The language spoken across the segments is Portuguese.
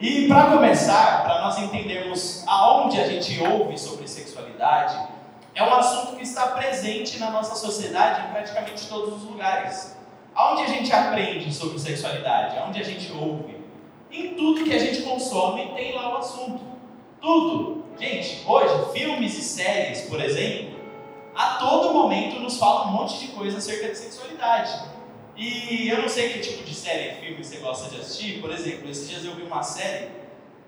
E para começar, para nós entendermos aonde a gente ouve sobre sexualidade, é um assunto que está presente na nossa sociedade em praticamente todos os lugares. Aonde a gente aprende sobre sexualidade? Aonde a gente ouve? Em tudo que a gente consome tem lá o assunto. Tudo. Gente, hoje, filmes e séries, por exemplo, a todo momento nos falam um monte de coisa acerca de sexualidade. E eu não sei que tipo de série, filme você gosta de assistir. Por exemplo, esses dias eu vi uma série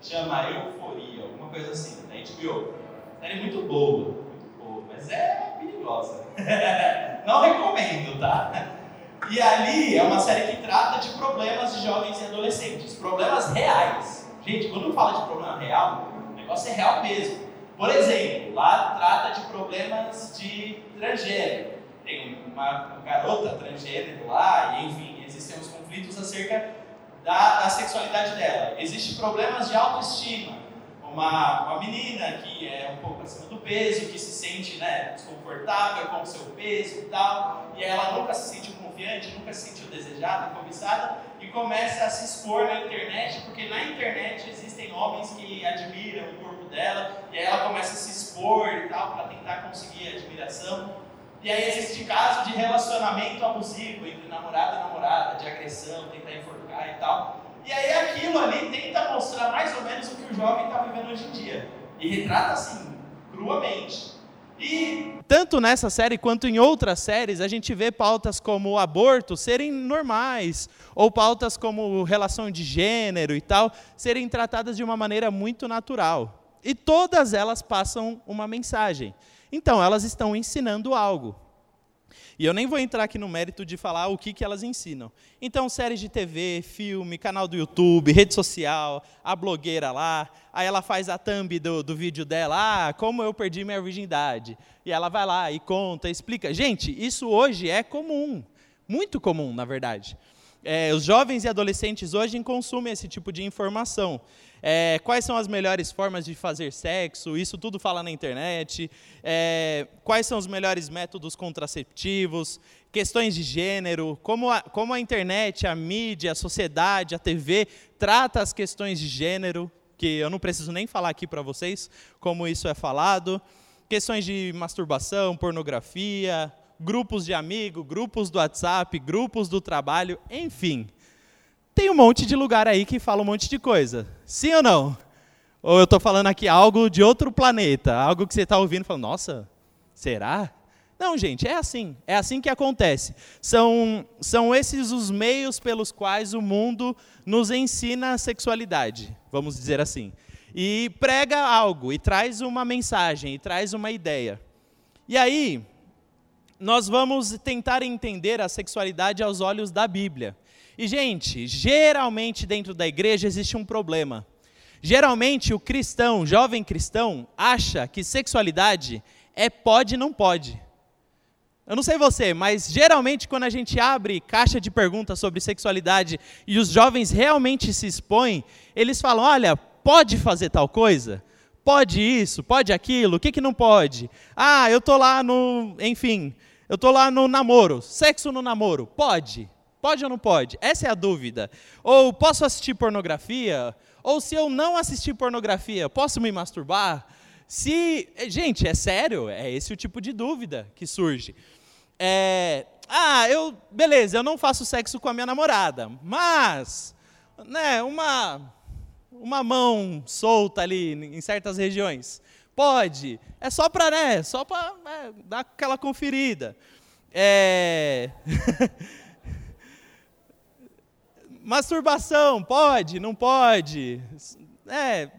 chama Euforia, alguma coisa assim, da HBO. Série muito boa, muito boa, mas é perigosa. não recomendo, tá? E ali é uma série que trata de problemas de jovens e adolescentes, problemas reais. Gente, quando fala de problema real, o negócio é real mesmo. Por exemplo, lá trata de problemas de transgênero. Tem uma garota transgênero lá, e enfim, existem os conflitos acerca da, da sexualidade dela. Existem problemas de autoestima. Uma, uma menina que é um pouco acima do peso, que se sente né, desconfortável com o seu peso e tal, e ela nunca se sentiu confiante, nunca se sentiu desejada, cobiçada, e começa a se expor na internet, porque na internet existem homens que admiram o corpo dela, e aí ela começa a se expor e tal, para tentar conseguir admiração. E aí existe caso de relacionamento abusivo entre namorado e namorada, de agressão, tentar enforcar e tal. E aí aquilo ali tenta mostrar mais ou menos o que o jovem está vivendo hoje em dia. E retrata assim, cruamente. E tanto nessa série quanto em outras séries, a gente vê pautas como o aborto serem normais, ou pautas como relação de gênero e tal, serem tratadas de uma maneira muito natural. E todas elas passam uma mensagem. Então, elas estão ensinando algo. E eu nem vou entrar aqui no mérito de falar o que, que elas ensinam. Então, séries de TV, filme, canal do YouTube, rede social, a blogueira lá, aí ela faz a thumb do, do vídeo dela, ah, como eu perdi minha virgindade. E ela vai lá e conta, explica. Gente, isso hoje é comum, muito comum, na verdade. É, os jovens e adolescentes hoje consumem esse tipo de informação. É, quais são as melhores formas de fazer sexo? Isso tudo fala na internet. É, quais são os melhores métodos contraceptivos? Questões de gênero, como a, como a internet, a mídia, a sociedade, a TV trata as questões de gênero, que eu não preciso nem falar aqui para vocês como isso é falado. Questões de masturbação, pornografia, grupos de amigos, grupos do WhatsApp, grupos do trabalho, enfim. Tem um monte de lugar aí que fala um monte de coisa. Sim ou não? Ou eu estou falando aqui algo de outro planeta, algo que você está ouvindo e falando, nossa, será? Não, gente, é assim. É assim que acontece. São, são esses os meios pelos quais o mundo nos ensina a sexualidade, vamos dizer assim. E prega algo, e traz uma mensagem, e traz uma ideia. E aí, nós vamos tentar entender a sexualidade aos olhos da Bíblia. E, gente, geralmente dentro da igreja existe um problema. Geralmente o cristão, jovem cristão, acha que sexualidade é pode não pode. Eu não sei você, mas geralmente quando a gente abre caixa de perguntas sobre sexualidade e os jovens realmente se expõem, eles falam: olha, pode fazer tal coisa? Pode isso? Pode aquilo? O que, que não pode? Ah, eu tô lá no. Enfim, eu estou lá no namoro. Sexo no namoro. Pode? Pode ou não pode? Essa é a dúvida. Ou posso assistir pornografia? Ou se eu não assistir pornografia, posso me masturbar? Se. Gente, é sério? É esse o tipo de dúvida que surge. É, ah, eu. Beleza, eu não faço sexo com a minha namorada, mas. Né, uma. Uma mão solta ali em certas regiões. Pode. É só para, né? Só para né, dar aquela conferida. É... Masturbação, pode? Não pode? É,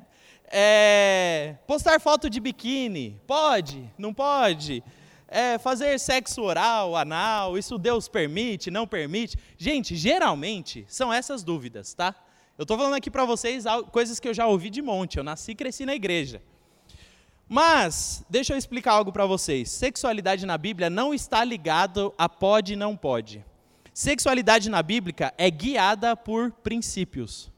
é, postar foto de biquíni, pode? Não pode? É, fazer sexo oral, anal, isso Deus permite, não permite? Gente, geralmente são essas dúvidas, tá? Eu estou falando aqui para vocês coisas que eu já ouvi de monte. Eu nasci e cresci na igreja. Mas, deixa eu explicar algo para vocês. Sexualidade na Bíblia não está ligado a pode e não pode. Sexualidade na Bíblia é guiada por princípios.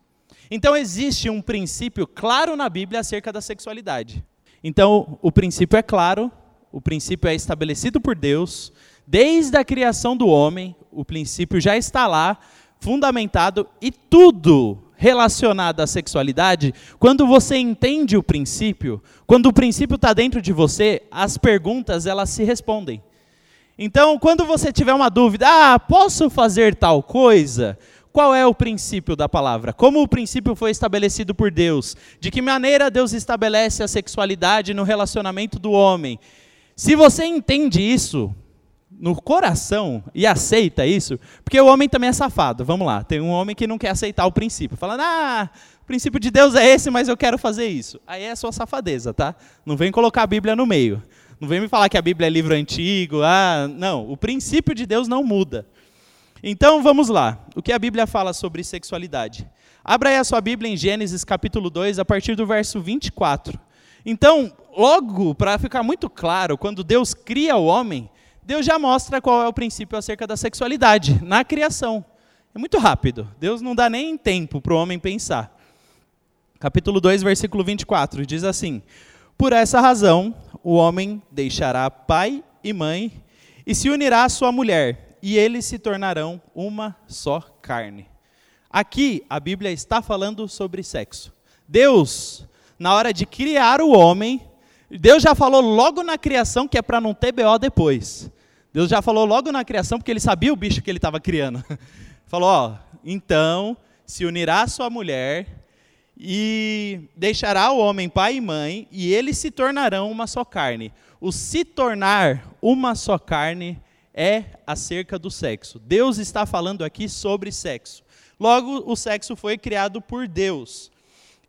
Então existe um princípio claro na Bíblia acerca da sexualidade. Então, o princípio é claro, o princípio é estabelecido por Deus, desde a criação do homem, o princípio já está lá, fundamentado, e tudo relacionada à sexualidade, quando você entende o princípio, quando o princípio está dentro de você, as perguntas elas se respondem. Então, quando você tiver uma dúvida, ah, posso fazer tal coisa? Qual é o princípio da palavra? Como o princípio foi estabelecido por Deus? De que maneira Deus estabelece a sexualidade no relacionamento do homem? Se você entende isso no coração e aceita isso, porque o homem também é safado, vamos lá, tem um homem que não quer aceitar o princípio, falando, ah, o princípio de Deus é esse, mas eu quero fazer isso. Aí é a sua safadeza, tá? Não vem colocar a Bíblia no meio. Não vem me falar que a Bíblia é livro antigo, ah, não, o princípio de Deus não muda. Então vamos lá. O que a Bíblia fala sobre sexualidade? Abra aí a sua Bíblia em Gênesis capítulo 2, a partir do verso 24. Então, logo, para ficar muito claro, quando Deus cria o homem, Deus já mostra qual é o princípio acerca da sexualidade na criação. É muito rápido. Deus não dá nem tempo para o homem pensar. Capítulo 2, versículo 24, diz assim: Por essa razão, o homem deixará pai e mãe e se unirá à sua mulher, e eles se tornarão uma só carne. Aqui a Bíblia está falando sobre sexo. Deus, na hora de criar o homem, Deus já falou logo na criação que é para não ter BO depois. Deus já falou logo na criação porque ele sabia o bicho que ele estava criando. Falou, ó, então se unirá a sua mulher e deixará o homem pai e mãe e eles se tornarão uma só carne. O se tornar uma só carne é acerca do sexo. Deus está falando aqui sobre sexo. Logo, o sexo foi criado por Deus.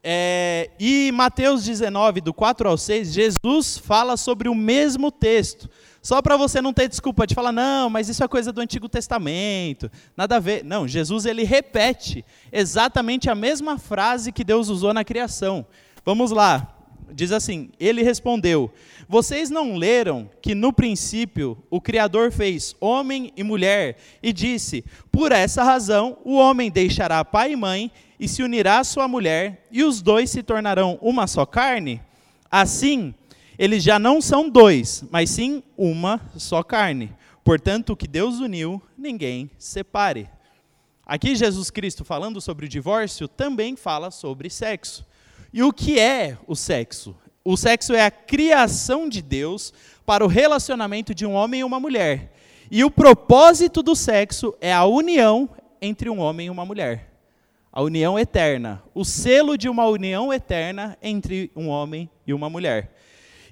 É, e Mateus 19, do 4 ao 6, Jesus fala sobre o mesmo texto. Só para você não ter desculpa de falar, não, mas isso é coisa do Antigo Testamento, nada a ver. Não, Jesus ele repete exatamente a mesma frase que Deus usou na criação. Vamos lá, diz assim: Ele respondeu: Vocês não leram que no princípio o Criador fez homem e mulher e disse: Por essa razão o homem deixará pai e mãe e se unirá à sua mulher, e os dois se tornarão uma só carne? Assim, eles já não são dois, mas sim uma só carne. Portanto, o que Deus uniu, ninguém separe. Aqui, Jesus Cristo, falando sobre o divórcio, também fala sobre sexo. E o que é o sexo? O sexo é a criação de Deus para o relacionamento de um homem e uma mulher. E o propósito do sexo é a união entre um homem e uma mulher. A união eterna. O selo de uma união eterna entre um homem e uma mulher.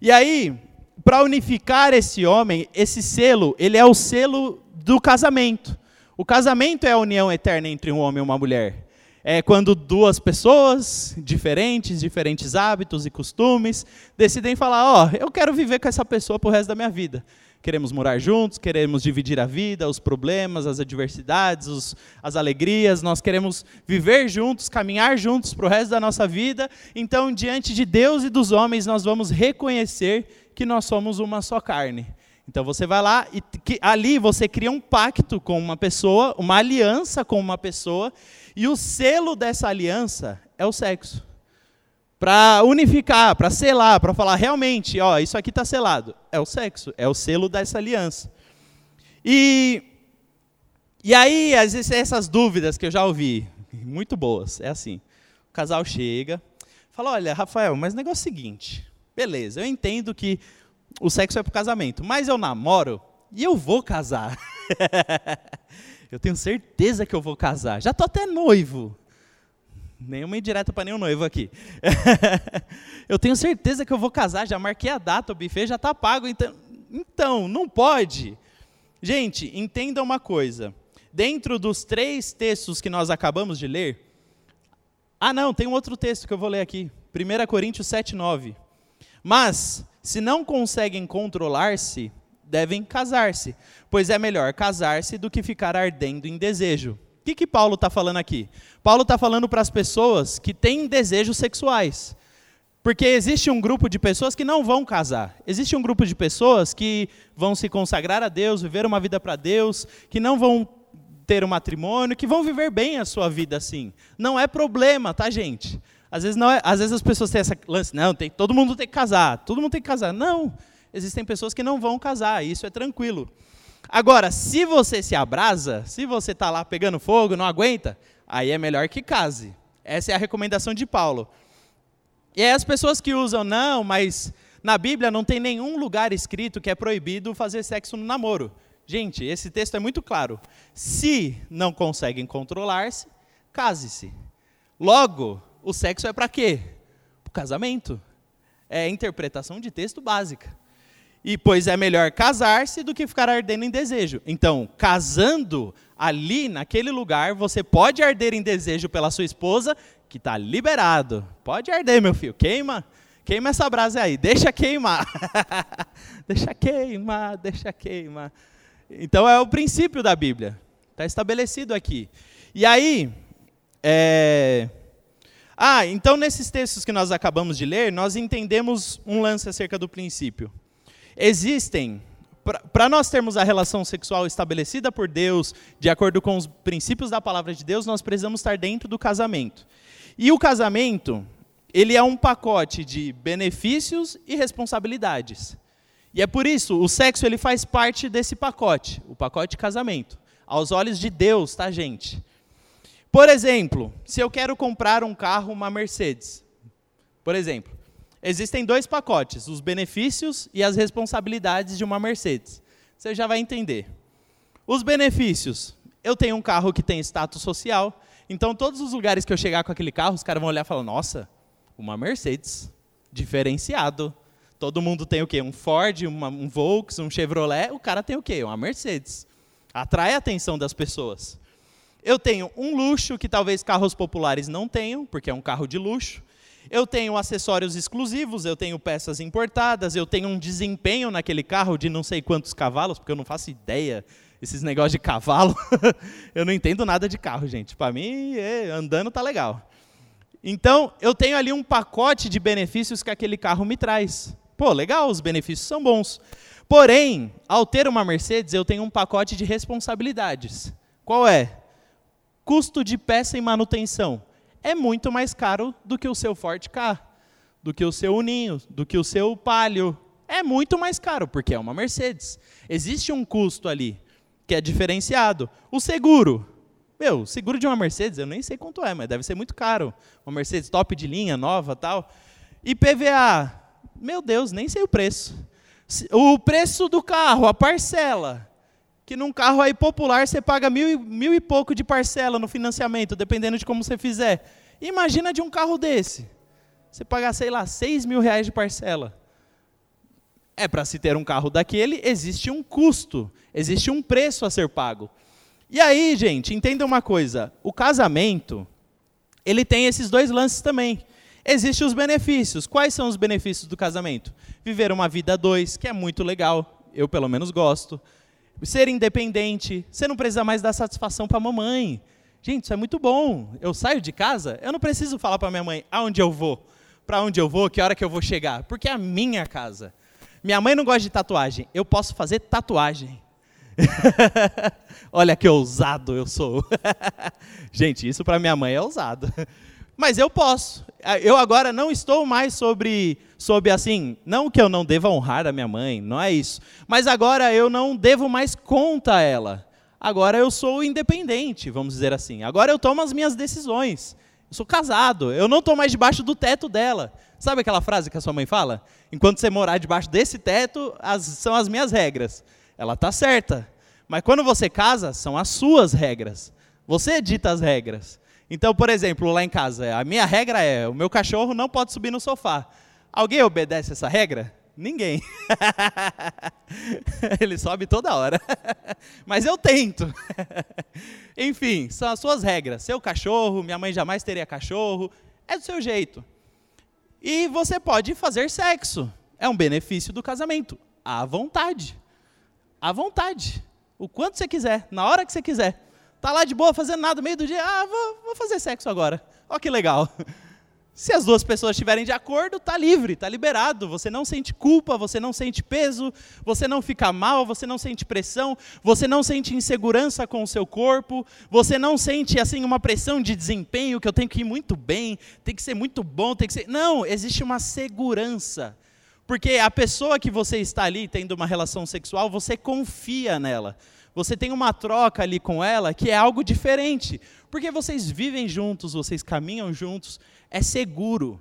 E aí, para unificar esse homem, esse selo, ele é o selo do casamento. O casamento é a união eterna entre um homem e uma mulher é quando duas pessoas diferentes, diferentes hábitos e costumes, decidem falar: Ó, oh, eu quero viver com essa pessoa pro resto da minha vida. Queremos morar juntos, queremos dividir a vida, os problemas, as adversidades, os, as alegrias, nós queremos viver juntos, caminhar juntos para o resto da nossa vida. Então, diante de Deus e dos homens, nós vamos reconhecer que nós somos uma só carne. Então você vai lá e que, ali você cria um pacto com uma pessoa, uma aliança com uma pessoa, e o selo dessa aliança é o sexo. Para unificar, para selar, para falar realmente, ó, isso aqui está selado. É o sexo, é o selo dessa aliança. E, e aí, às vezes, essas dúvidas que eu já ouvi, muito boas, é assim. O casal chega, fala, olha, Rafael, mas o negócio é o seguinte, beleza, eu entendo que o sexo é para o casamento, mas eu namoro e eu vou casar. Eu tenho certeza que eu vou casar. Já estou até noivo. Nenhuma indireta para nenhum noivo aqui. eu tenho certeza que eu vou casar, já marquei a data, o buffet já está pago. Então, então, não pode. Gente, entenda uma coisa. Dentro dos três textos que nós acabamos de ler, ah, não, tem um outro texto que eu vou ler aqui. 1 Coríntios 7, 9. Mas, se não conseguem controlar-se, devem casar-se, pois é melhor casar-se do que ficar ardendo em desejo. O que, que Paulo está falando aqui? Paulo está falando para as pessoas que têm desejos sexuais. Porque existe um grupo de pessoas que não vão casar. Existe um grupo de pessoas que vão se consagrar a Deus, viver uma vida para Deus, que não vão ter um matrimônio, que vão viver bem a sua vida assim. Não é problema, tá, gente? Às vezes, não é, às vezes as pessoas têm essa lance, não, tem, todo mundo tem que casar, todo mundo tem que casar. Não, existem pessoas que não vão casar, isso é tranquilo. Agora, se você se abrasa, se você está lá pegando fogo, não aguenta, aí é melhor que case. Essa é a recomendação de Paulo. E aí as pessoas que usam, não, mas na Bíblia não tem nenhum lugar escrito que é proibido fazer sexo no namoro. Gente, esse texto é muito claro. Se não conseguem controlar-se, case-se. Logo, o sexo é para quê? Para o casamento. É interpretação de texto básica. E pois é melhor casar-se do que ficar ardendo em desejo. Então, casando ali naquele lugar, você pode arder em desejo pela sua esposa, que está liberado. Pode arder, meu filho. Queima, queima essa brasa aí. Deixa queimar. deixa queimar, deixa queimar. Então é o princípio da Bíblia. Está estabelecido aqui. E aí, é... ah, então nesses textos que nós acabamos de ler, nós entendemos um lance acerca do princípio. Existem, para nós termos a relação sexual estabelecida por Deus, de acordo com os princípios da palavra de Deus, nós precisamos estar dentro do casamento. E o casamento, ele é um pacote de benefícios e responsabilidades. E é por isso, o sexo ele faz parte desse pacote, o pacote casamento. Aos olhos de Deus, tá, gente? Por exemplo, se eu quero comprar um carro, uma Mercedes. Por exemplo, existem dois pacotes, os benefícios e as responsabilidades de uma Mercedes. Você já vai entender. Os benefícios, eu tenho um carro que tem status social, então todos os lugares que eu chegar com aquele carro, os caras vão olhar e falar: "Nossa, uma Mercedes, diferenciado". Todo mundo tem o quê? Um Ford, uma, um Volkswagen, um Chevrolet. O cara tem o quê? Uma Mercedes. Atrai a atenção das pessoas. Eu tenho um luxo que talvez carros populares não tenham, porque é um carro de luxo. Eu tenho acessórios exclusivos, eu tenho peças importadas, eu tenho um desempenho naquele carro de não sei quantos cavalos, porque eu não faço ideia esses negócios de cavalo. eu não entendo nada de carro, gente. Para mim, é, andando tá legal. Então, eu tenho ali um pacote de benefícios que aquele carro me traz. Pô, legal, os benefícios são bons. Porém, ao ter uma Mercedes, eu tenho um pacote de responsabilidades. Qual é? Custo de peça e manutenção. É muito mais caro do que o seu Ford Ka, do que o seu Uninho, do que o seu Palio. É muito mais caro, porque é uma Mercedes. Existe um custo ali que é diferenciado. O seguro. Meu, seguro de uma Mercedes, eu nem sei quanto é, mas deve ser muito caro. Uma Mercedes top de linha, nova tal. IPVA, meu Deus, nem sei o preço. O preço do carro, a parcela. Que num carro aí popular você paga mil, mil e pouco de parcela no financiamento, dependendo de como você fizer. Imagina de um carro desse. Você pagar, sei lá, seis mil reais de parcela. É para se ter um carro daquele, existe um custo, existe um preço a ser pago. E aí, gente, entenda uma coisa: o casamento, ele tem esses dois lances também. Existem os benefícios. Quais são os benefícios do casamento? Viver uma vida a dois, que é muito legal, eu pelo menos gosto. Ser independente, você não precisa mais dar satisfação para a mamãe. Gente, isso é muito bom. Eu saio de casa, eu não preciso falar para minha mãe aonde eu vou, para onde eu vou, que hora que eu vou chegar, porque é a minha casa. Minha mãe não gosta de tatuagem, eu posso fazer tatuagem. Olha que ousado eu sou. Gente, isso para minha mãe é ousado. Mas eu posso. Eu agora não estou mais sobre, sobre assim, não que eu não deva honrar a minha mãe, não é isso. Mas agora eu não devo mais conta a ela. Agora eu sou independente, vamos dizer assim. Agora eu tomo as minhas decisões. Eu sou casado, eu não estou mais debaixo do teto dela. Sabe aquela frase que a sua mãe fala? Enquanto você morar debaixo desse teto, as, são as minhas regras. Ela está certa. Mas quando você casa, são as suas regras. Você dita as regras. Então, por exemplo, lá em casa, a minha regra é: o meu cachorro não pode subir no sofá. Alguém obedece essa regra? Ninguém. Ele sobe toda hora. Mas eu tento. Enfim, são as suas regras. Seu cachorro, minha mãe jamais teria cachorro. É do seu jeito. E você pode fazer sexo. É um benefício do casamento. À vontade. À vontade. O quanto você quiser, na hora que você quiser. Tá lá de boa fazendo nada, meio do dia, ah, vou, vou fazer sexo agora. Olha que legal. Se as duas pessoas estiverem de acordo, tá livre, tá liberado. Você não sente culpa, você não sente peso, você não fica mal, você não sente pressão, você não sente insegurança com o seu corpo, você não sente assim uma pressão de desempenho que eu tenho que ir muito bem, tem que ser muito bom, tem que ser. Não, existe uma segurança. Porque a pessoa que você está ali tendo uma relação sexual, você confia nela. Você tem uma troca ali com ela que é algo diferente. Porque vocês vivem juntos, vocês caminham juntos, é seguro.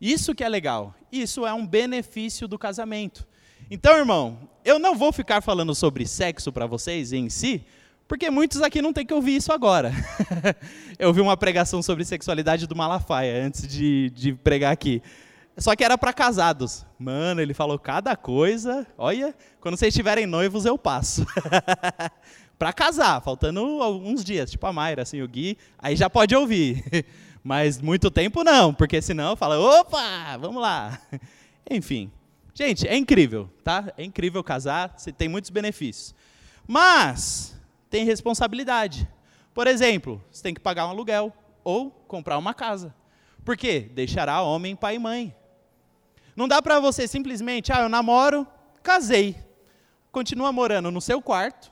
Isso que é legal. Isso é um benefício do casamento. Então, irmão, eu não vou ficar falando sobre sexo para vocês em si, porque muitos aqui não têm que ouvir isso agora. eu ouvi uma pregação sobre sexualidade do Malafaia antes de, de pregar aqui. Só que era para casados. Mano, ele falou cada coisa. Olha, quando vocês estiverem noivos, eu passo. para casar, faltando alguns dias, tipo a Mayra, assim, o Gui, aí já pode ouvir. Mas muito tempo não, porque senão fala, opa, vamos lá. Enfim. Gente, é incrível, tá? É incrível casar, você tem muitos benefícios. Mas tem responsabilidade. Por exemplo, você tem que pagar um aluguel ou comprar uma casa. Por quê? Deixará homem, pai e mãe. Não dá para você simplesmente, ah, eu namoro, casei. Continua morando no seu quarto,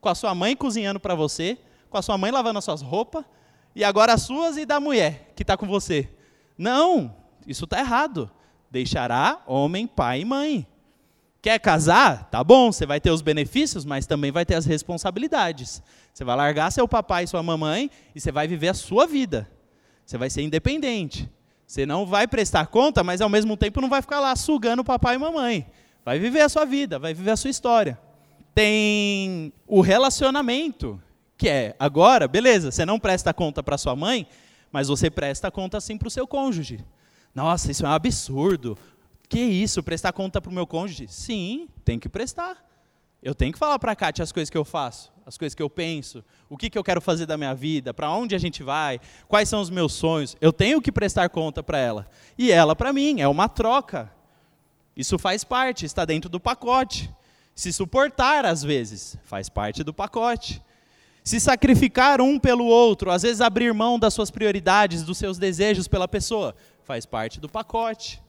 com a sua mãe cozinhando para você, com a sua mãe lavando as suas roupas, e agora as suas e da mulher que está com você. Não, isso está errado. Deixará homem, pai e mãe. Quer casar? Tá bom, você vai ter os benefícios, mas também vai ter as responsabilidades. Você vai largar seu papai e sua mamãe e você vai viver a sua vida. Você vai ser independente. Você não vai prestar conta, mas ao mesmo tempo não vai ficar lá sugando papai e mamãe. Vai viver a sua vida, vai viver a sua história. Tem o relacionamento, que é agora, beleza, você não presta conta para sua mãe, mas você presta conta sim para o seu cônjuge. Nossa, isso é um absurdo. Que isso, prestar conta para o meu cônjuge? Sim, tem que prestar. Eu tenho que falar para a Kátia as coisas que eu faço, as coisas que eu penso, o que, que eu quero fazer da minha vida, para onde a gente vai, quais são os meus sonhos. Eu tenho que prestar conta para ela. E ela para mim, é uma troca. Isso faz parte, está dentro do pacote. Se suportar, às vezes, faz parte do pacote. Se sacrificar um pelo outro, às vezes abrir mão das suas prioridades, dos seus desejos pela pessoa, faz parte do pacote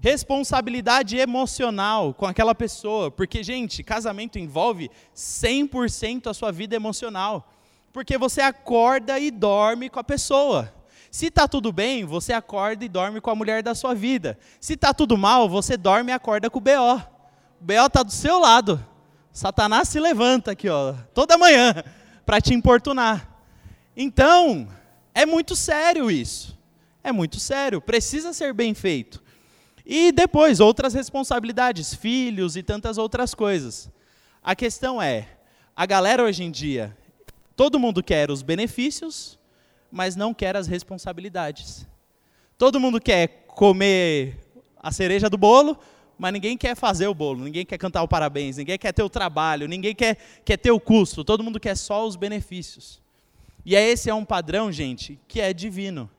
responsabilidade emocional com aquela pessoa, porque, gente, casamento envolve 100% a sua vida emocional, porque você acorda e dorme com a pessoa. Se está tudo bem, você acorda e dorme com a mulher da sua vida. Se está tudo mal, você dorme e acorda com o BO. O BO está do seu lado. Satanás se levanta aqui, ó, toda manhã, para te importunar. Então, é muito sério isso. É muito sério, precisa ser bem feito. E depois, outras responsabilidades, filhos e tantas outras coisas. A questão é: a galera hoje em dia, todo mundo quer os benefícios, mas não quer as responsabilidades. Todo mundo quer comer a cereja do bolo, mas ninguém quer fazer o bolo, ninguém quer cantar o parabéns, ninguém quer ter o trabalho, ninguém quer, quer ter o custo, todo mundo quer só os benefícios. E é esse é um padrão, gente, que é divino.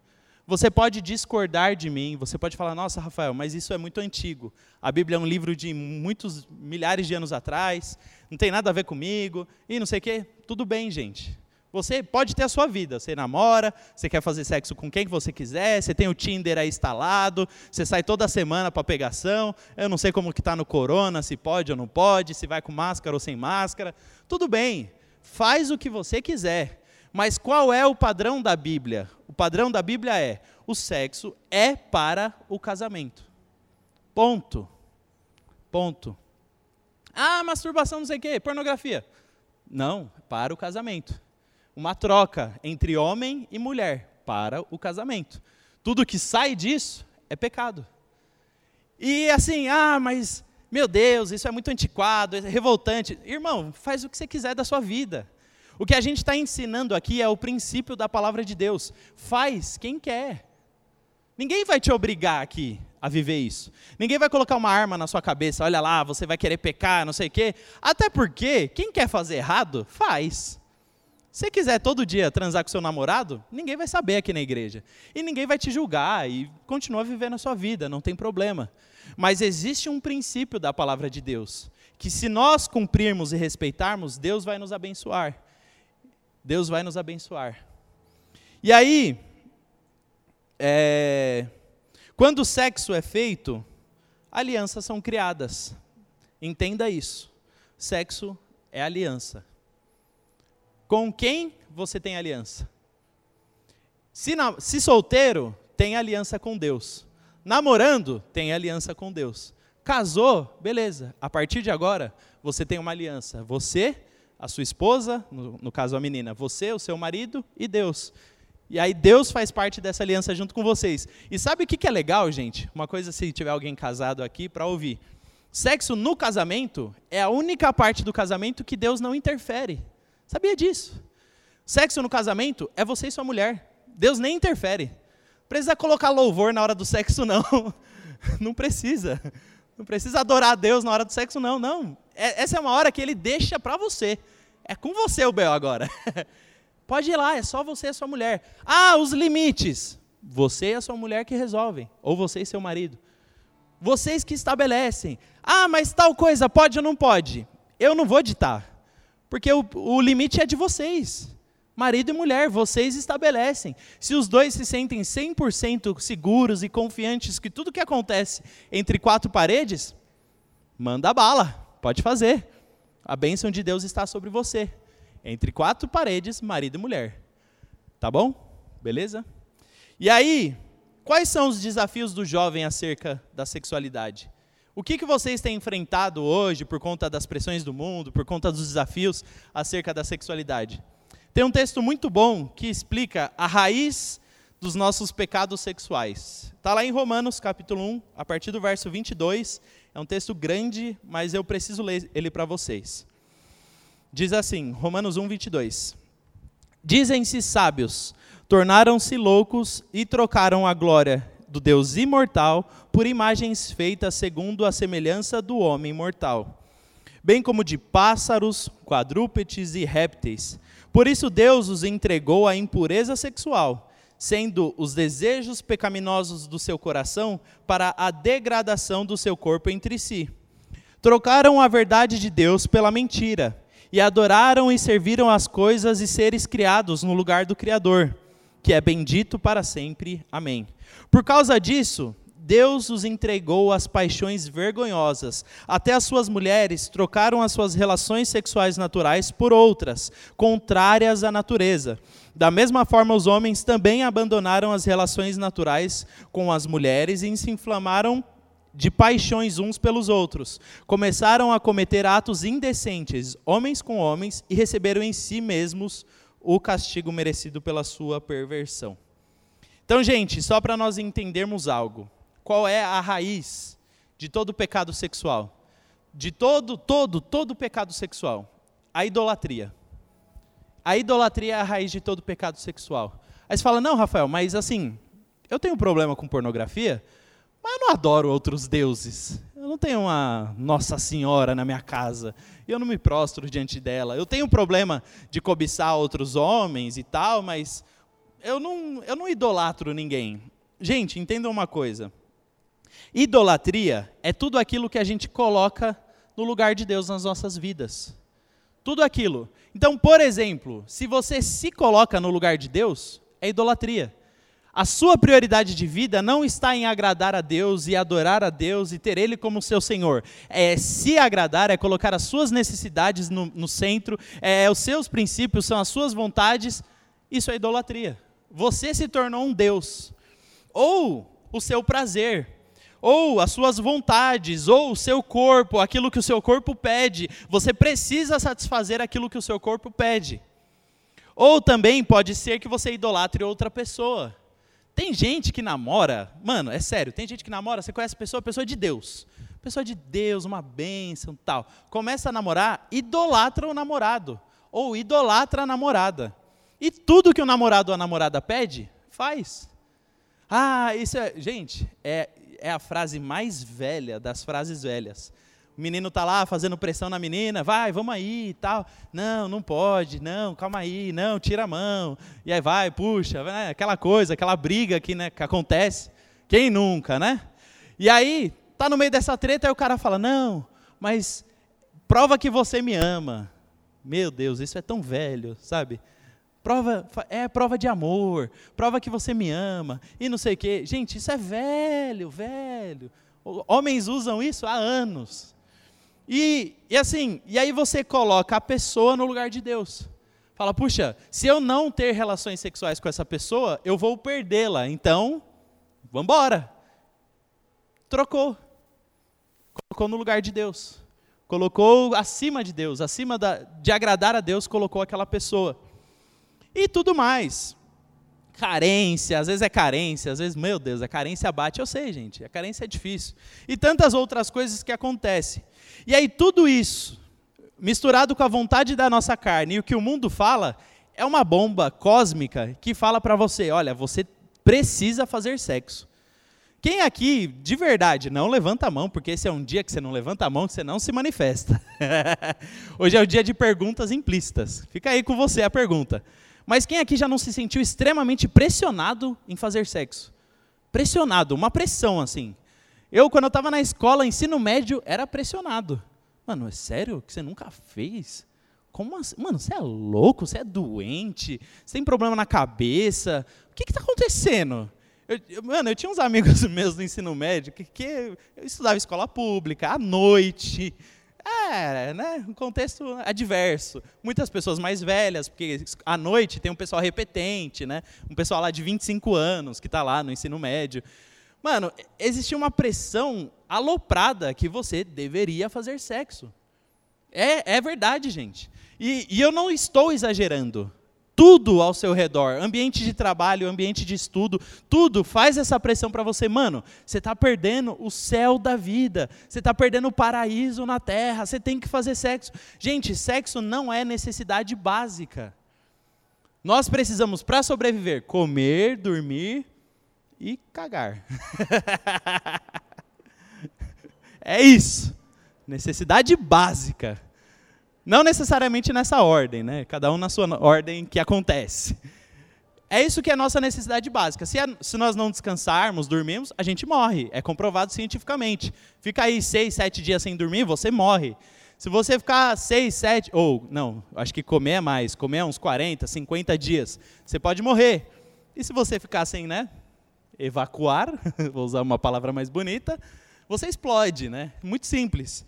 Você pode discordar de mim, você pode falar, nossa, Rafael, mas isso é muito antigo. A Bíblia é um livro de muitos milhares de anos atrás, não tem nada a ver comigo, e não sei o quê. Tudo bem, gente. Você pode ter a sua vida, você namora, você quer fazer sexo com quem você quiser, você tem o Tinder aí instalado, você sai toda semana para pegação, eu não sei como que está no corona, se pode ou não pode, se vai com máscara ou sem máscara, tudo bem, faz o que você quiser, mas qual é o padrão da Bíblia? O padrão da Bíblia é: o sexo é para o casamento. Ponto. Ponto. Ah, masturbação, não sei o quê, pornografia. Não, para o casamento. Uma troca entre homem e mulher para o casamento. Tudo que sai disso é pecado. E assim, ah, mas meu Deus, isso é muito antiquado, é revoltante. Irmão, faz o que você quiser da sua vida. O que a gente está ensinando aqui é o princípio da palavra de Deus. Faz quem quer. Ninguém vai te obrigar aqui a viver isso. Ninguém vai colocar uma arma na sua cabeça, olha lá, você vai querer pecar, não sei o quê. Até porque, quem quer fazer errado, faz. Se quiser todo dia transar com seu namorado, ninguém vai saber aqui na igreja. E ninguém vai te julgar e continua vivendo a sua vida, não tem problema. Mas existe um princípio da palavra de Deus, que se nós cumprirmos e respeitarmos, Deus vai nos abençoar. Deus vai nos abençoar. E aí, é, quando o sexo é feito, alianças são criadas. Entenda isso. Sexo é aliança. Com quem você tem aliança? Se, na, se solteiro, tem aliança com Deus. Namorando, tem aliança com Deus. Casou, beleza. A partir de agora, você tem uma aliança. Você, a sua esposa, no, no caso a menina, você, o seu marido e Deus. E aí Deus faz parte dessa aliança junto com vocês. E sabe o que, que é legal, gente? Uma coisa se tiver alguém casado aqui para ouvir. Sexo no casamento é a única parte do casamento que Deus não interfere. Sabia disso? Sexo no casamento é você e sua mulher. Deus nem interfere. Precisa colocar louvor na hora do sexo, não. Não precisa. Não precisa adorar a Deus na hora do sexo, não. Não. É, essa é uma hora que ele deixa para você. É com você o Bel agora. Pode ir lá, é só você e sua mulher. Ah, os limites. Você e a sua mulher que resolvem. Ou você e seu marido. Vocês que estabelecem. Ah, mas tal coisa pode ou não pode? Eu não vou ditar. Porque o, o limite é de vocês. Marido e mulher, vocês estabelecem. Se os dois se sentem 100% seguros e confiantes que tudo que acontece entre quatro paredes, manda bala, pode fazer. A bênção de Deus está sobre você. Entre quatro paredes, marido e mulher. Tá bom? Beleza? E aí, quais são os desafios do jovem acerca da sexualidade? O que, que vocês têm enfrentado hoje por conta das pressões do mundo, por conta dos desafios acerca da sexualidade? Tem um texto muito bom que explica a raiz dos nossos pecados sexuais. Está lá em Romanos, capítulo 1, a partir do verso 22. É um texto grande, mas eu preciso ler ele para vocês. Diz assim, Romanos 1, 22. Dizem-se sábios, tornaram-se loucos e trocaram a glória do Deus imortal por imagens feitas segundo a semelhança do homem mortal, bem como de pássaros, quadrúpedes e répteis por isso Deus os entregou à impureza sexual, sendo os desejos pecaminosos do seu coração para a degradação do seu corpo entre si. Trocaram a verdade de Deus pela mentira, e adoraram e serviram as coisas e seres criados no lugar do Criador, que é bendito para sempre. Amém. Por causa disso, Deus os entregou às paixões vergonhosas. Até as suas mulheres trocaram as suas relações sexuais naturais por outras, contrárias à natureza. Da mesma forma, os homens também abandonaram as relações naturais com as mulheres e se inflamaram de paixões uns pelos outros. Começaram a cometer atos indecentes, homens com homens, e receberam em si mesmos o castigo merecido pela sua perversão. Então, gente, só para nós entendermos algo qual é a raiz de todo pecado sexual? De todo, todo, todo pecado sexual? A idolatria. A idolatria é a raiz de todo pecado sexual. Aí você fala, não, Rafael, mas assim, eu tenho um problema com pornografia, mas eu não adoro outros deuses. Eu não tenho uma Nossa Senhora na minha casa. Eu não me prostro diante dela. Eu tenho um problema de cobiçar outros homens e tal, mas eu não, eu não idolatro ninguém. Gente, entendam uma coisa. Idolatria é tudo aquilo que a gente coloca no lugar de Deus nas nossas vidas. Tudo aquilo. Então, por exemplo, se você se coloca no lugar de Deus, é idolatria. A sua prioridade de vida não está em agradar a Deus e adorar a Deus e ter Ele como seu Senhor. É se agradar, é colocar as suas necessidades no, no centro, é os seus princípios, são as suas vontades. Isso é idolatria. Você se tornou um Deus. Ou o seu prazer ou as suas vontades, ou o seu corpo, aquilo que o seu corpo pede. Você precisa satisfazer aquilo que o seu corpo pede. Ou também pode ser que você idolatre outra pessoa. Tem gente que namora, mano, é sério, tem gente que namora, você conhece a pessoa, a pessoa de Deus. Pessoa de Deus, uma bênção, tal. Começa a namorar, idolatra o namorado. Ou idolatra a namorada. E tudo que o namorado ou a namorada pede, faz. Ah, isso é. Gente, é, é a frase mais velha das frases velhas. O menino está lá fazendo pressão na menina, vai, vamos aí e tal. Não, não pode, não, calma aí, não, tira a mão. E aí vai, puxa, né, aquela coisa, aquela briga que, né, que acontece. Quem nunca, né? E aí, tá no meio dessa treta, aí o cara fala: Não, mas prova que você me ama. Meu Deus, isso é tão velho, sabe? Prova, é prova de amor, prova que você me ama, e não sei o quê. Gente, isso é velho, velho. Homens usam isso há anos. E, e assim, e aí você coloca a pessoa no lugar de Deus. Fala, puxa, se eu não ter relações sexuais com essa pessoa, eu vou perdê-la. Então, vamos embora. Trocou. colocou no lugar de Deus. Colocou acima de Deus, acima da, de agradar a Deus, colocou aquela pessoa. E tudo mais. Carência, às vezes é carência, às vezes, meu Deus, a carência bate. Eu sei, gente, a carência é difícil. E tantas outras coisas que acontecem. E aí, tudo isso, misturado com a vontade da nossa carne e o que o mundo fala, é uma bomba cósmica que fala para você: olha, você precisa fazer sexo. Quem aqui, de verdade, não levanta a mão, porque esse é um dia que você não levanta a mão, que você não se manifesta. Hoje é o dia de perguntas implícitas. Fica aí com você a pergunta. Mas quem aqui já não se sentiu extremamente pressionado em fazer sexo? Pressionado, uma pressão assim. Eu, quando eu estava na escola, ensino médio, era pressionado. Mano, é sério que você nunca fez? Como assim? Mano, você é louco? Você é doente? Você tem problema na cabeça? O que está acontecendo? Eu, eu, mano, eu tinha uns amigos meus do ensino médio que, que eu estudava escola pública, à noite. É, né? Um contexto adverso. Muitas pessoas mais velhas, porque à noite tem um pessoal repetente, né? Um pessoal lá de 25 anos que está lá no ensino médio. Mano, existia uma pressão aloprada que você deveria fazer sexo. É, é verdade, gente. E, e eu não estou exagerando. Tudo ao seu redor, ambiente de trabalho, ambiente de estudo, tudo faz essa pressão para você. Mano, você está perdendo o céu da vida, você está perdendo o paraíso na terra, você tem que fazer sexo. Gente, sexo não é necessidade básica. Nós precisamos, para sobreviver, comer, dormir e cagar. é isso. Necessidade básica. Não necessariamente nessa ordem, né? Cada um na sua ordem que acontece. É isso que é a nossa necessidade básica. Se, a, se, nós não descansarmos, dormirmos, a gente morre. É comprovado cientificamente. Fica aí seis, sete dias sem dormir, você morre. Se você ficar seis, sete, ou não, acho que comer é mais, comer é uns 40, 50 dias, você pode morrer. E se você ficar sem, né, evacuar, vou usar uma palavra mais bonita, você explode, né? Muito simples.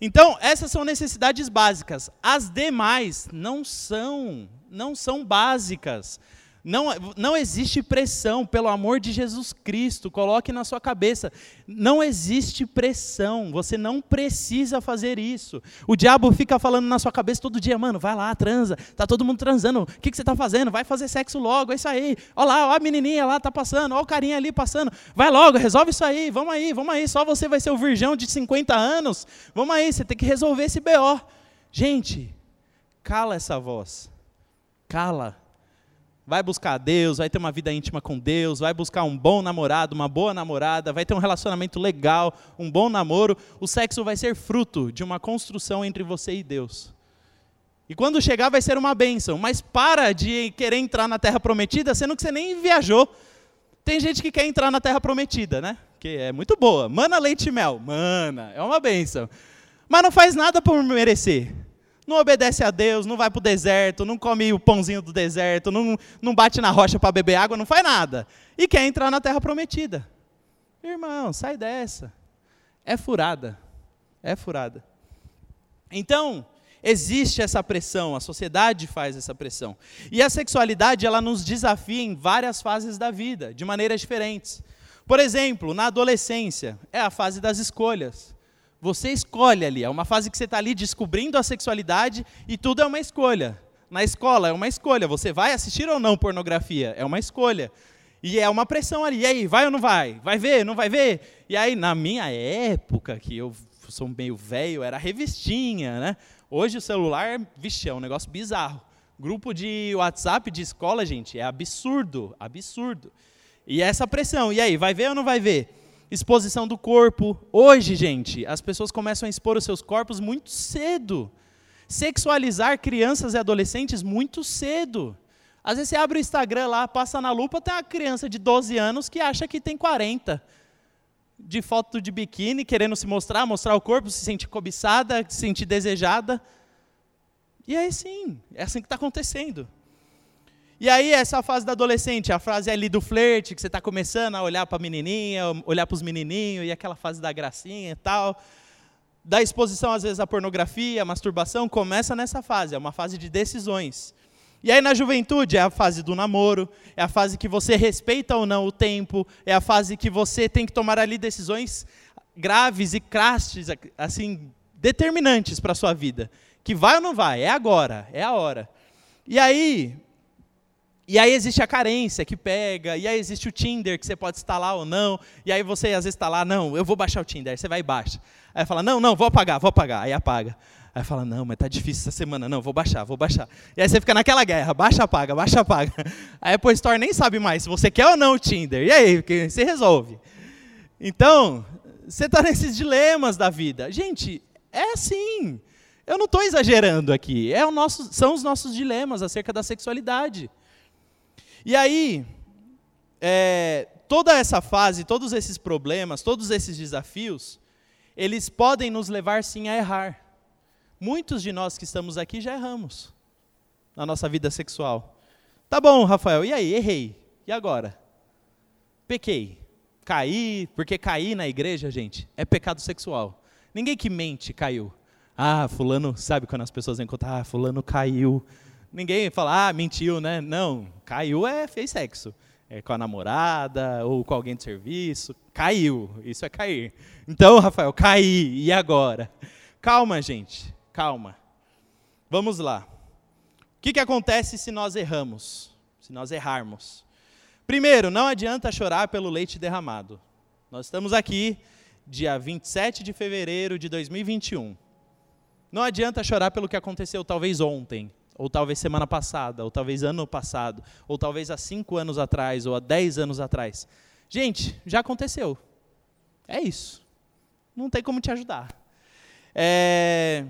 Então, essas são necessidades básicas. As demais não são, não são básicas. Não, não existe pressão, pelo amor de Jesus Cristo, coloque na sua cabeça. Não existe pressão, você não precisa fazer isso. O diabo fica falando na sua cabeça todo dia, mano, vai lá, transa, tá todo mundo transando, o que, que você está fazendo? Vai fazer sexo logo, é isso aí. Olha lá, ó a menininha lá tá passando, ó o carinha ali passando, vai logo, resolve isso aí, vamos aí, vamos aí, só você vai ser o virgão de 50 anos, vamos aí, você tem que resolver esse BO. Gente, cala essa voz, cala vai buscar Deus, vai ter uma vida íntima com Deus, vai buscar um bom namorado, uma boa namorada, vai ter um relacionamento legal, um bom namoro, o sexo vai ser fruto de uma construção entre você e Deus. E quando chegar vai ser uma bênção, mas para de querer entrar na terra prometida, sendo que você nem viajou. Tem gente que quer entrar na terra prometida, né? Que é muito boa. Mana leite e mel. Mana, é uma bênção. Mas não faz nada por merecer não obedece a Deus, não vai para o deserto, não come o pãozinho do deserto, não, não bate na rocha para beber água, não faz nada. E quer entrar na terra prometida. Irmão, sai dessa. É furada. É furada. Então, existe essa pressão, a sociedade faz essa pressão. E a sexualidade, ela nos desafia em várias fases da vida, de maneiras diferentes. Por exemplo, na adolescência, é a fase das escolhas. Você escolhe ali, é uma fase que você está ali descobrindo a sexualidade e tudo é uma escolha. Na escola é uma escolha, você vai assistir ou não pornografia? É uma escolha. E é uma pressão ali, e aí, vai ou não vai? Vai ver, não vai ver? E aí, na minha época, que eu sou meio velho, era revistinha, né? Hoje o celular, vixe, é um negócio bizarro. Grupo de WhatsApp de escola, gente, é absurdo, absurdo. E essa pressão, e aí, vai ver ou não vai ver? Exposição do corpo. Hoje, gente, as pessoas começam a expor os seus corpos muito cedo. Sexualizar crianças e adolescentes muito cedo. Às vezes você abre o Instagram lá, passa na lupa, tem uma criança de 12 anos que acha que tem 40. De foto de biquíni, querendo se mostrar, mostrar o corpo, se sentir cobiçada, se sentir desejada. E aí sim, é assim que está acontecendo. E aí, essa fase da adolescente, a fase ali do flerte, que você está começando a olhar para a menininha, olhar para os menininhos, e aquela fase da gracinha e tal. Da exposição, às vezes, à pornografia, à masturbação, começa nessa fase, é uma fase de decisões. E aí, na juventude, é a fase do namoro, é a fase que você respeita ou não o tempo, é a fase que você tem que tomar ali decisões graves e crastes, assim, determinantes para a sua vida. Que vai ou não vai? É agora, é a hora. E aí, e aí existe a carência que pega, e aí existe o Tinder que você pode instalar ou não, e aí você às vezes está lá, não, eu vou baixar o Tinder, aí você vai e baixa. Aí fala, não, não, vou apagar, vou apagar, aí apaga. Aí fala, não, mas tá difícil essa semana, não, vou baixar, vou baixar. E aí você fica naquela guerra, baixa, apaga, baixa, apaga. Aí a Store nem sabe mais se você quer ou não o Tinder. E aí, você resolve. Então, você está nesses dilemas da vida. Gente, é assim. Eu não estou exagerando aqui. É nosso, são os nossos dilemas acerca da sexualidade. E aí, é, toda essa fase, todos esses problemas, todos esses desafios, eles podem nos levar sim a errar. Muitos de nós que estamos aqui já erramos na nossa vida sexual. Tá bom, Rafael, e aí? Errei. E agora? Pequei. Caí, porque cair na igreja, gente, é pecado sexual. Ninguém que mente caiu. Ah, fulano, sabe quando as pessoas vêm contar, ah, fulano caiu Ninguém fala, ah, mentiu, né? Não, caiu é fez sexo. É com a namorada ou com alguém de serviço. Caiu, isso é cair. Então, Rafael, caí, e agora? Calma, gente, calma. Vamos lá. O que, que acontece se nós erramos? Se nós errarmos? Primeiro, não adianta chorar pelo leite derramado. Nós estamos aqui, dia 27 de fevereiro de 2021. Não adianta chorar pelo que aconteceu talvez ontem ou talvez semana passada, ou talvez ano passado, ou talvez há cinco anos atrás, ou há dez anos atrás. Gente, já aconteceu. É isso. Não tem como te ajudar. É...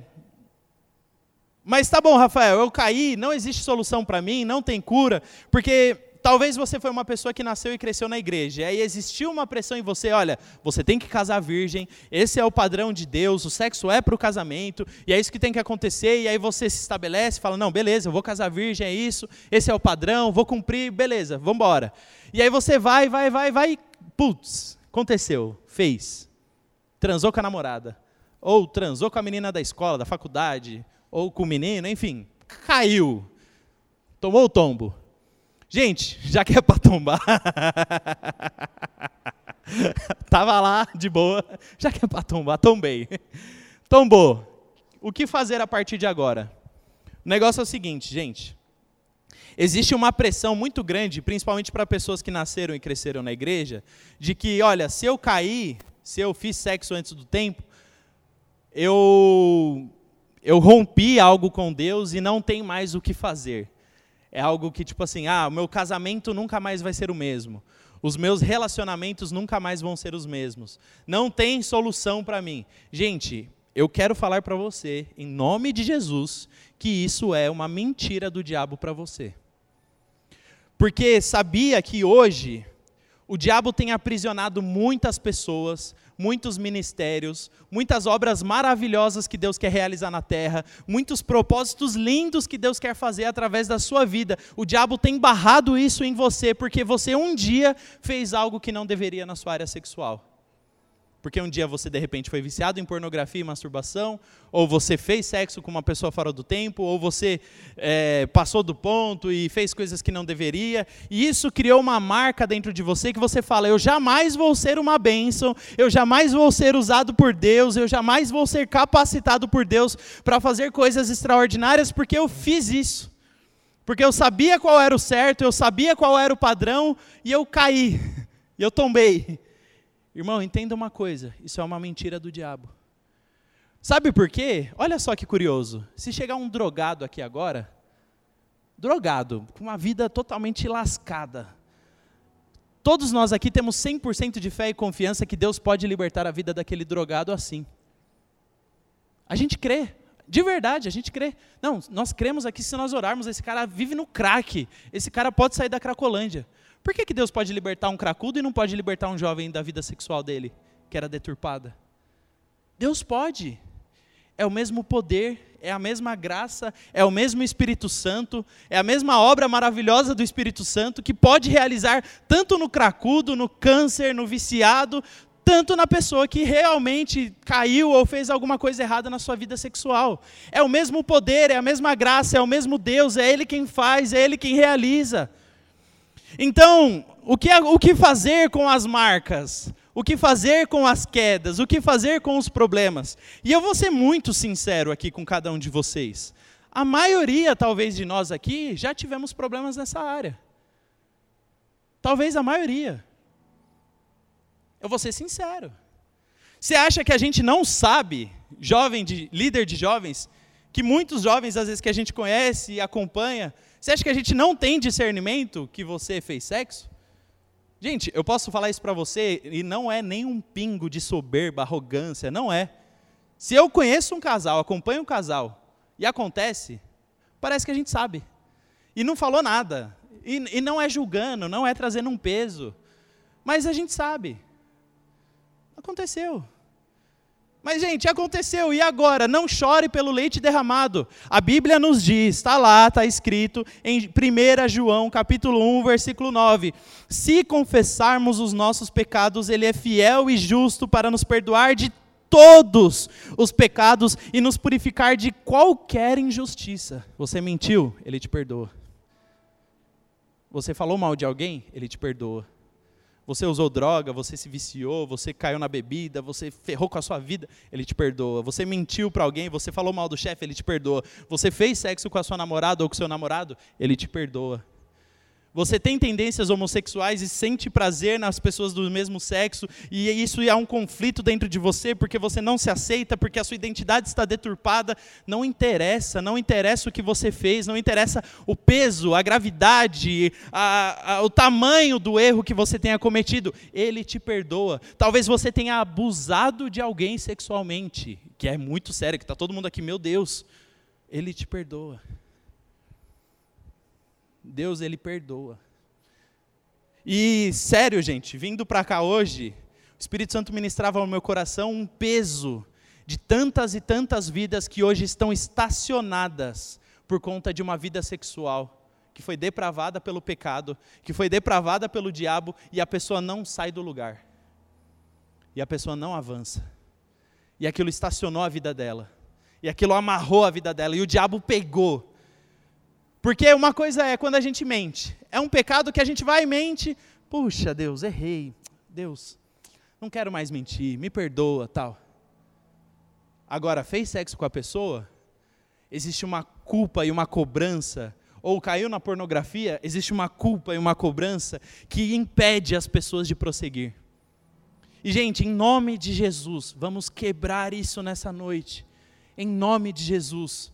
Mas tá bom, Rafael, eu caí, não existe solução para mim, não tem cura, porque talvez você foi uma pessoa que nasceu e cresceu na igreja, e aí existiu uma pressão em você, olha, você tem que casar virgem, esse é o padrão de Deus, o sexo é para o casamento, e é isso que tem que acontecer, e aí você se estabelece, fala, não, beleza, eu vou casar virgem, é isso, esse é o padrão, vou cumprir, beleza, vamos embora. E aí você vai, vai, vai, vai, putz, aconteceu, fez, transou com a namorada, ou transou com a menina da escola, da faculdade, ou com o menino, enfim, caiu, tomou o tombo. Gente, já que é para tombar, tava lá de boa, já que é para tombar, tombei. Tombou. O que fazer a partir de agora? O negócio é o seguinte, gente. Existe uma pressão muito grande, principalmente para pessoas que nasceram e cresceram na igreja, de que, olha, se eu cair, se eu fiz sexo antes do tempo, eu eu rompi algo com Deus e não tem mais o que fazer. É algo que, tipo assim, ah, o meu casamento nunca mais vai ser o mesmo. Os meus relacionamentos nunca mais vão ser os mesmos. Não tem solução para mim. Gente, eu quero falar para você, em nome de Jesus, que isso é uma mentira do diabo para você. Porque sabia que hoje o diabo tem aprisionado muitas pessoas, muitos ministérios, muitas obras maravilhosas que Deus quer realizar na terra, muitos propósitos lindos que Deus quer fazer através da sua vida. O diabo tem barrado isso em você porque você um dia fez algo que não deveria na sua área sexual. Porque um dia você de repente foi viciado em pornografia e masturbação, ou você fez sexo com uma pessoa fora do tempo, ou você é, passou do ponto e fez coisas que não deveria, e isso criou uma marca dentro de você que você fala: eu jamais vou ser uma bênção, eu jamais vou ser usado por Deus, eu jamais vou ser capacitado por Deus para fazer coisas extraordinárias porque eu fiz isso. Porque eu sabia qual era o certo, eu sabia qual era o padrão, e eu caí, e eu tombei. Irmão, entenda uma coisa: isso é uma mentira do diabo. Sabe por quê? Olha só que curioso. Se chegar um drogado aqui agora, drogado, com uma vida totalmente lascada, todos nós aqui temos 100% de fé e confiança que Deus pode libertar a vida daquele drogado assim. A gente crê, de verdade, a gente crê. Não, nós cremos aqui se nós orarmos, esse cara vive no crack, esse cara pode sair da Cracolândia. Por que, que Deus pode libertar um cracudo e não pode libertar um jovem da vida sexual dele, que era deturpada? Deus pode. É o mesmo poder, é a mesma graça, é o mesmo Espírito Santo, é a mesma obra maravilhosa do Espírito Santo que pode realizar tanto no cracudo, no câncer, no viciado, tanto na pessoa que realmente caiu ou fez alguma coisa errada na sua vida sexual. É o mesmo poder, é a mesma graça, é o mesmo Deus, é Ele quem faz, é Ele quem realiza. Então, o que, o que fazer com as marcas? O que fazer com as quedas? O que fazer com os problemas? E eu vou ser muito sincero aqui com cada um de vocês. A maioria, talvez, de nós aqui já tivemos problemas nessa área. Talvez a maioria. Eu vou ser sincero. Você acha que a gente não sabe, jovem de líder de jovens, que muitos jovens às vezes que a gente conhece e acompanha, você acha que a gente não tem discernimento que você fez sexo? Gente, eu posso falar isso para você e não é nem um pingo de soberba, arrogância, não é. Se eu conheço um casal, acompanho um casal e acontece, parece que a gente sabe. E não falou nada. E, e não é julgando, não é trazendo um peso. Mas a gente sabe. Aconteceu. Mas, gente, aconteceu, e agora? Não chore pelo leite derramado. A Bíblia nos diz, está lá, está escrito em 1 João, capítulo 1, versículo 9: Se confessarmos os nossos pecados, Ele é fiel e justo para nos perdoar de todos os pecados e nos purificar de qualquer injustiça. Você mentiu? Ele te perdoa. Você falou mal de alguém? Ele te perdoa. Você usou droga, você se viciou, você caiu na bebida, você ferrou com a sua vida, ele te perdoa. Você mentiu para alguém, você falou mal do chefe, ele te perdoa. Você fez sexo com a sua namorada ou com seu namorado, ele te perdoa. Você tem tendências homossexuais e sente prazer nas pessoas do mesmo sexo, e isso é um conflito dentro de você porque você não se aceita, porque a sua identidade está deturpada. Não interessa, não interessa o que você fez, não interessa o peso, a gravidade, a, a, o tamanho do erro que você tenha cometido. Ele te perdoa. Talvez você tenha abusado de alguém sexualmente, que é muito sério, que está todo mundo aqui, meu Deus. Ele te perdoa. Deus ele perdoa. E sério, gente, vindo para cá hoje, o Espírito Santo ministrava no meu coração um peso de tantas e tantas vidas que hoje estão estacionadas por conta de uma vida sexual que foi depravada pelo pecado, que foi depravada pelo diabo e a pessoa não sai do lugar. E a pessoa não avança. E aquilo estacionou a vida dela. E aquilo amarrou a vida dela. E o diabo pegou porque uma coisa é quando a gente mente. É um pecado que a gente vai e mente. Puxa, Deus, errei. Deus, não quero mais mentir, me perdoa, tal. Agora, fez sexo com a pessoa? Existe uma culpa e uma cobrança. Ou caiu na pornografia? Existe uma culpa e uma cobrança que impede as pessoas de prosseguir. E, gente, em nome de Jesus, vamos quebrar isso nessa noite. Em nome de Jesus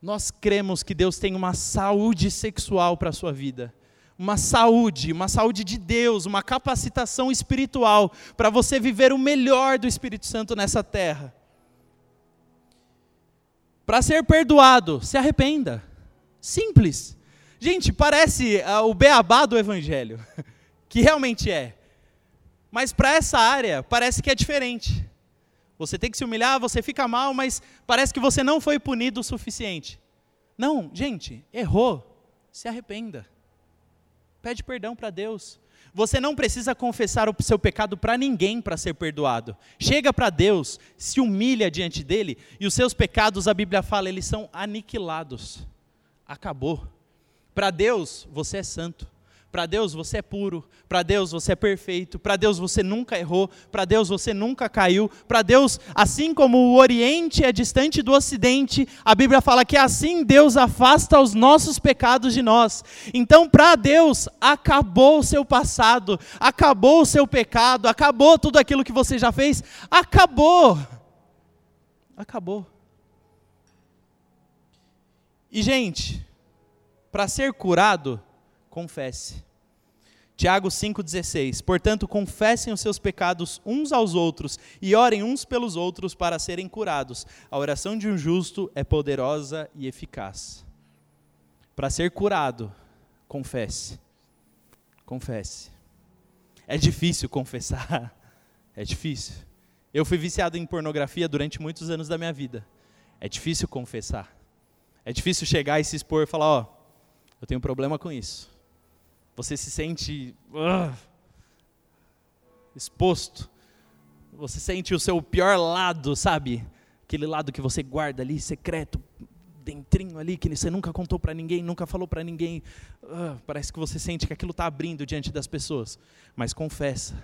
nós cremos que Deus tem uma saúde sexual para a sua vida. Uma saúde, uma saúde de Deus, uma capacitação espiritual para você viver o melhor do Espírito Santo nessa terra. Para ser perdoado, se arrependa. Simples. Gente, parece uh, o beabá do Evangelho, que realmente é. Mas para essa área, parece que é diferente. Você tem que se humilhar, você fica mal, mas parece que você não foi punido o suficiente. Não, gente, errou. Se arrependa. Pede perdão para Deus. Você não precisa confessar o seu pecado para ninguém para ser perdoado. Chega para Deus, se humilha diante dele e os seus pecados, a Bíblia fala, eles são aniquilados. Acabou. Para Deus, você é santo. Para Deus você é puro, para Deus você é perfeito, para Deus você nunca errou, para Deus você nunca caiu, para Deus, assim como o Oriente é distante do Ocidente, a Bíblia fala que assim Deus afasta os nossos pecados de nós. Então, para Deus, acabou o seu passado, acabou o seu pecado, acabou tudo aquilo que você já fez, acabou. Acabou. E, gente, para ser curado, confesse. Tiago 5,16: Portanto, confessem os seus pecados uns aos outros e orem uns pelos outros para serem curados. A oração de um justo é poderosa e eficaz. Para ser curado, confesse. Confesse. É difícil confessar. É difícil. Eu fui viciado em pornografia durante muitos anos da minha vida. É difícil confessar. É difícil chegar e se expor e falar: Ó, oh, eu tenho um problema com isso você se sente uh, exposto, você sente o seu pior lado, sabe? Aquele lado que você guarda ali, secreto, dentrinho ali, que você nunca contou para ninguém, nunca falou para ninguém. Uh, parece que você sente que aquilo está abrindo diante das pessoas. Mas confessa.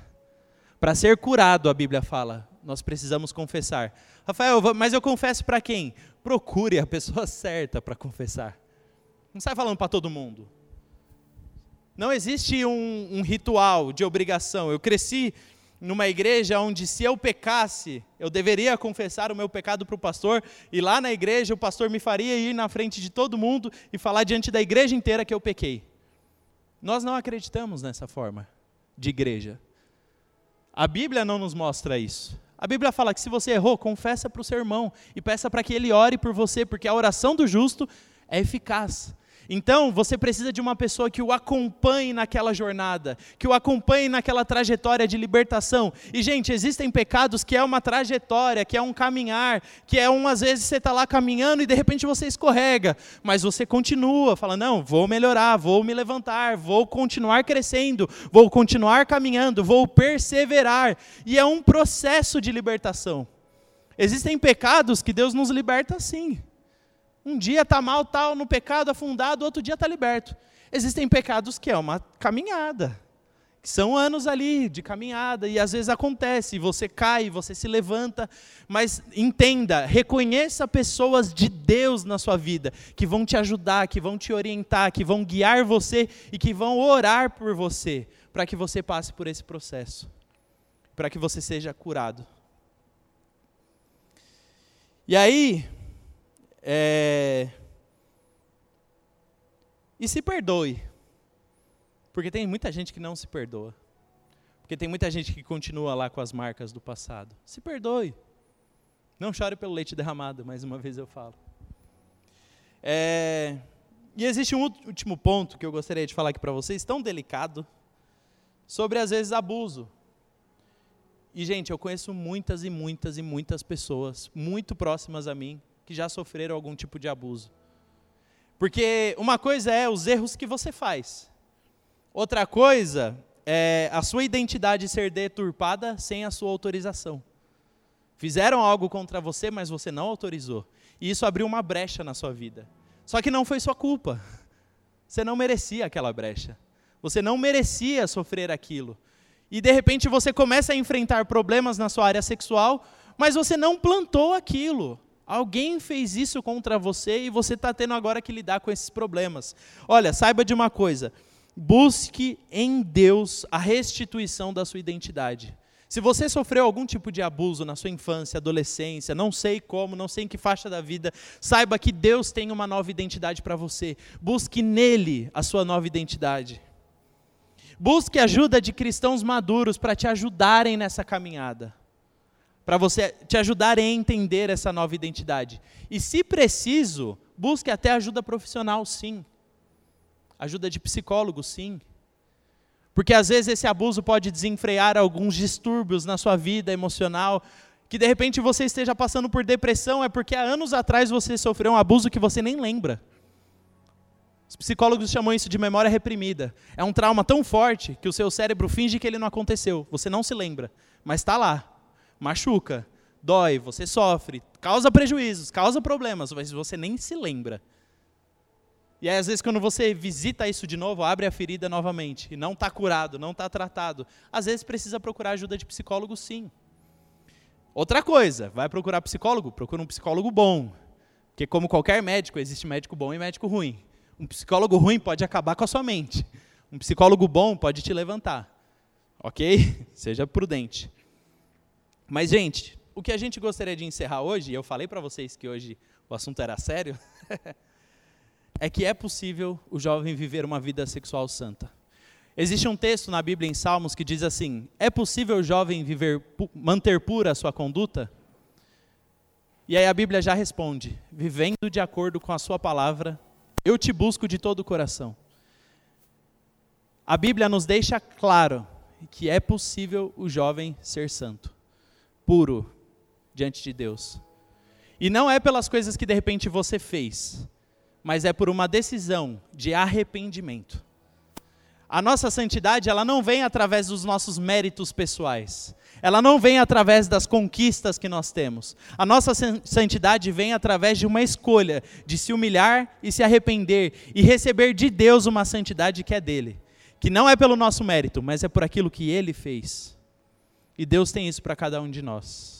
Para ser curado, a Bíblia fala, nós precisamos confessar. Rafael, mas eu confesso para quem? Procure a pessoa certa para confessar. Não sai falando para todo mundo. Não existe um, um, ritual de obrigação. Eu cresci numa igreja onde, se eu pecasse, eu deveria confessar o meu pecado para o pastor, e lá na igreja o pastor me faria ir na frente de todo mundo e falar diante da igreja inteira que eu pequei. Nós não acreditamos nessa forma de igreja. A Bíblia não nos mostra isso. A Bíblia fala que se você errou, confessa para o seu irmão e peça para que ele ore por você, porque a oração do justo é eficaz. Então, você precisa de uma pessoa que o acompanhe naquela jornada, que o acompanhe naquela trajetória de libertação. E, gente, existem pecados que é uma trajetória, que é um caminhar, que é um, às vezes, você está lá caminhando e de repente você escorrega, mas você continua, fala: não, vou melhorar, vou me levantar, vou continuar crescendo, vou continuar caminhando, vou perseverar. E é um processo de libertação. Existem pecados que Deus nos liberta assim. Um dia está mal, tal, no pecado, afundado, outro dia está liberto. Existem pecados que é uma caminhada, que são anos ali de caminhada, e às vezes acontece, você cai, você se levanta, mas entenda, reconheça pessoas de Deus na sua vida, que vão te ajudar, que vão te orientar, que vão guiar você e que vão orar por você, para que você passe por esse processo, para que você seja curado. E aí, é... E se perdoe. Porque tem muita gente que não se perdoa. Porque tem muita gente que continua lá com as marcas do passado. Se perdoe. Não chore pelo leite derramado, mais uma vez eu falo. É... E existe um último ponto que eu gostaria de falar aqui para vocês, tão delicado, sobre às vezes abuso. E, gente, eu conheço muitas e muitas e muitas pessoas muito próximas a mim que já sofreram algum tipo de abuso. Porque uma coisa é os erros que você faz, outra coisa é a sua identidade ser deturpada sem a sua autorização. Fizeram algo contra você, mas você não autorizou. E isso abriu uma brecha na sua vida. Só que não foi sua culpa. Você não merecia aquela brecha. Você não merecia sofrer aquilo. E de repente você começa a enfrentar problemas na sua área sexual, mas você não plantou aquilo. Alguém fez isso contra você e você está tendo agora que lidar com esses problemas. Olha, saiba de uma coisa: busque em Deus a restituição da sua identidade. Se você sofreu algum tipo de abuso na sua infância, adolescência, não sei como, não sei em que faixa da vida, saiba que Deus tem uma nova identidade para você. Busque nele a sua nova identidade. Busque ajuda de cristãos maduros para te ajudarem nessa caminhada para você te ajudar a entender essa nova identidade. E se preciso, busque até ajuda profissional, sim. Ajuda de psicólogo, sim. Porque às vezes esse abuso pode desenfrear alguns distúrbios na sua vida emocional, que de repente você esteja passando por depressão, é porque há anos atrás você sofreu um abuso que você nem lembra. Os psicólogos chamam isso de memória reprimida. É um trauma tão forte que o seu cérebro finge que ele não aconteceu. Você não se lembra, mas está lá machuca, dói, você sofre, causa prejuízos, causa problemas, mas você nem se lembra. E aí, às vezes, quando você visita isso de novo, abre a ferida novamente, e não está curado, não está tratado, às vezes precisa procurar ajuda de psicólogo, sim. Outra coisa, vai procurar psicólogo? Procura um psicólogo bom. Porque, como qualquer médico, existe médico bom e médico ruim. Um psicólogo ruim pode acabar com a sua mente. Um psicólogo bom pode te levantar. Ok? Seja prudente. Mas, gente, o que a gente gostaria de encerrar hoje, e eu falei para vocês que hoje o assunto era sério, é que é possível o jovem viver uma vida sexual santa. Existe um texto na Bíblia em Salmos que diz assim: É possível o jovem viver, manter pura a sua conduta? E aí a Bíblia já responde: Vivendo de acordo com a sua palavra, eu te busco de todo o coração. A Bíblia nos deixa claro que é possível o jovem ser santo puro diante de Deus. E não é pelas coisas que de repente você fez, mas é por uma decisão de arrependimento. A nossa santidade, ela não vem através dos nossos méritos pessoais. Ela não vem através das conquistas que nós temos. A nossa santidade vem através de uma escolha de se humilhar e se arrepender e receber de Deus uma santidade que é dele, que não é pelo nosso mérito, mas é por aquilo que ele fez. E Deus tem isso para cada um de nós.